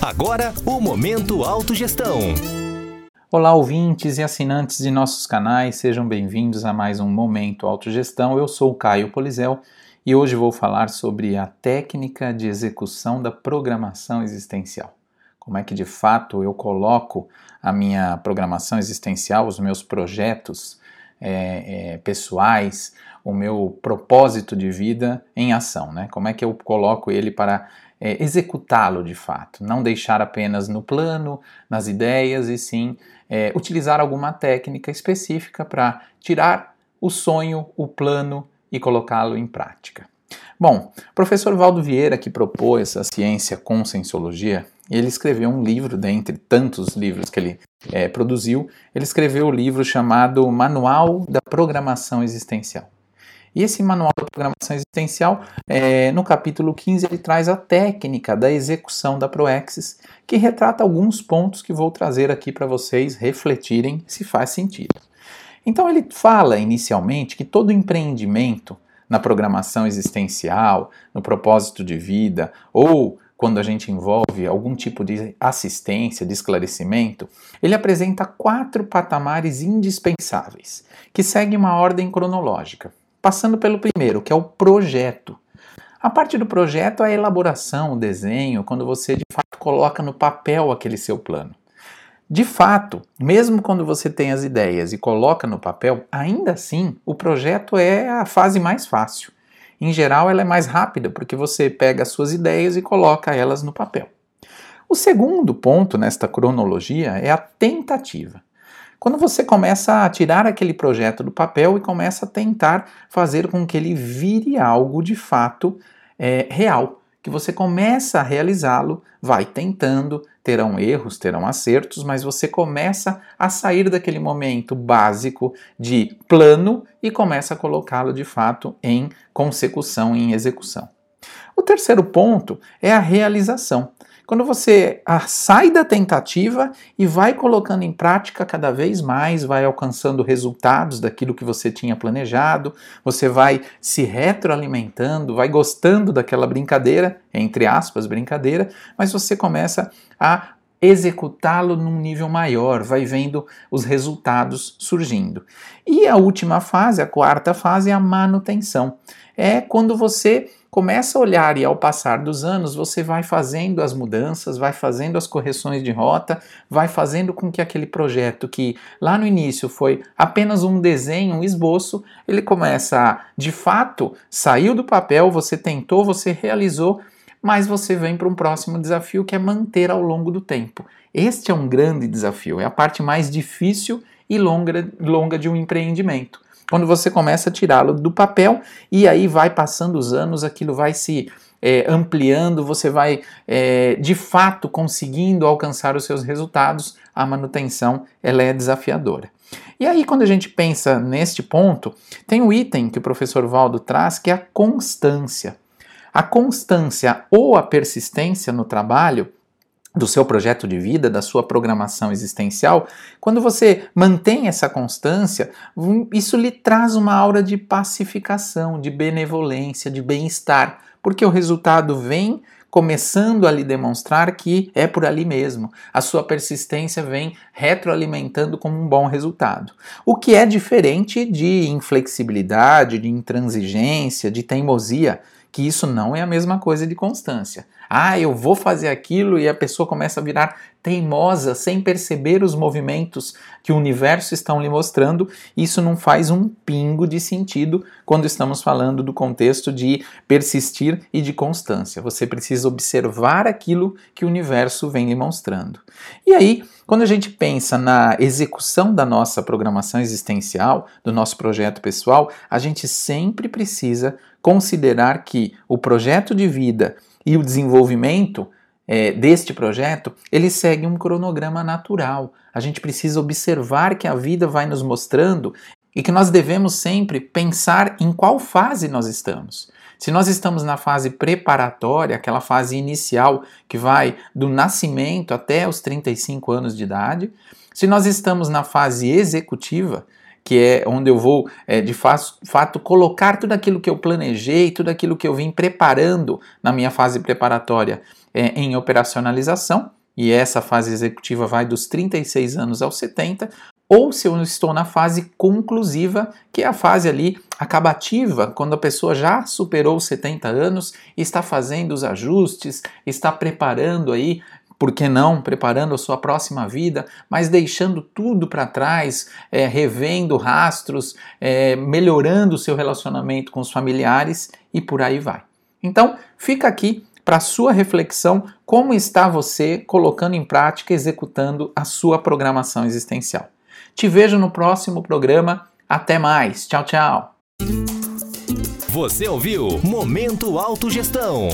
Agora, o Momento Autogestão. Olá, ouvintes e assinantes de nossos canais, sejam bem-vindos a mais um Momento Autogestão. Eu sou o Caio Polizel e hoje vou falar sobre a técnica de execução da programação existencial. Como é que de fato eu coloco a minha programação existencial, os meus projetos é, é, pessoais, o meu propósito de vida em ação, né? Como é que eu coloco ele para é, executá-lo de fato, não deixar apenas no plano, nas ideias, e sim é, utilizar alguma técnica específica para tirar o sonho, o plano e colocá-lo em prática. Bom, o professor Valdo Vieira, que propôs a ciência com ele escreveu um livro, dentre tantos livros que ele é, produziu, ele escreveu o um livro chamado Manual da Programação Existencial. E esse manual da programação existencial, é, no capítulo 15, ele traz a técnica da execução da Proexis, que retrata alguns pontos que vou trazer aqui para vocês refletirem se faz sentido. Então ele fala inicialmente que todo empreendimento na programação existencial, no propósito de vida ou quando a gente envolve algum tipo de assistência, de esclarecimento, ele apresenta quatro patamares indispensáveis, que seguem uma ordem cronológica passando pelo primeiro, que é o projeto. A parte do projeto é a elaboração, o desenho, quando você de fato coloca no papel aquele seu plano. De fato, mesmo quando você tem as ideias e coloca no papel, ainda assim o projeto é a fase mais fácil. Em geral, ela é mais rápida porque você pega as suas ideias e coloca elas no papel. O segundo ponto nesta cronologia é a tentativa. Quando você começa a tirar aquele projeto do papel e começa a tentar fazer com que ele vire algo de fato é, real, que você começa a realizá-lo, vai tentando, terão erros, terão acertos, mas você começa a sair daquele momento básico de plano e começa a colocá-lo de fato em consecução, em execução. O terceiro ponto é a realização. Quando você ah, sai da tentativa e vai colocando em prática cada vez mais, vai alcançando resultados daquilo que você tinha planejado, você vai se retroalimentando, vai gostando daquela brincadeira, entre aspas, brincadeira, mas você começa a executá-lo num nível maior, vai vendo os resultados surgindo. E a última fase, a quarta fase, é a manutenção. É quando você começa a olhar e ao passar dos anos você vai fazendo as mudanças, vai fazendo as correções de rota, vai fazendo com que aquele projeto que lá no início foi apenas um desenho, um esboço, ele começa a, de fato, saiu do papel, você tentou, você realizou, mas você vem para um próximo desafio que é manter ao longo do tempo. Este é um grande desafio, é a parte mais difícil e longa, longa de um empreendimento. Quando você começa a tirá-lo do papel e aí vai passando os anos, aquilo vai se é, ampliando, você vai é, de fato conseguindo alcançar os seus resultados, a manutenção ela é desafiadora. E aí, quando a gente pensa neste ponto, tem o um item que o professor Valdo traz que é a constância. A constância ou a persistência no trabalho do seu projeto de vida, da sua programação existencial, quando você mantém essa constância, isso lhe traz uma aura de pacificação, de benevolência, de bem-estar, porque o resultado vem começando a lhe demonstrar que é por ali mesmo. A sua persistência vem retroalimentando como um bom resultado. O que é diferente de inflexibilidade, de intransigência, de teimosia, que isso não é a mesma coisa de constância. Ah, eu vou fazer aquilo e a pessoa começa a virar teimosa sem perceber os movimentos que o universo estão lhe mostrando. Isso não faz um pingo de sentido quando estamos falando do contexto de persistir e de constância. Você precisa observar aquilo que o universo vem lhe mostrando. E aí, quando a gente pensa na execução da nossa programação existencial, do nosso projeto pessoal, a gente sempre precisa considerar que o projeto de vida e o desenvolvimento é, deste projeto, ele segue um cronograma natural. A gente precisa observar que a vida vai nos mostrando e que nós devemos sempre pensar em qual fase nós estamos. Se nós estamos na fase preparatória, aquela fase inicial que vai do nascimento até os 35 anos de idade, se nós estamos na fase executiva, que é onde eu vou, é, de fato, colocar tudo aquilo que eu planejei, tudo aquilo que eu vim preparando na minha fase preparatória é, em operacionalização, e essa fase executiva vai dos 36 anos aos 70, ou se eu estou na fase conclusiva, que é a fase ali acabativa, quando a pessoa já superou os 70 anos, está fazendo os ajustes, está preparando aí por que não, preparando a sua próxima vida, mas deixando tudo para trás, é, revendo rastros, é, melhorando o seu relacionamento com os familiares e por aí vai. Então, fica aqui para sua reflexão como está você colocando em prática, executando a sua programação existencial. Te vejo no próximo programa. Até mais. Tchau, tchau. Você ouviu Momento Autogestão.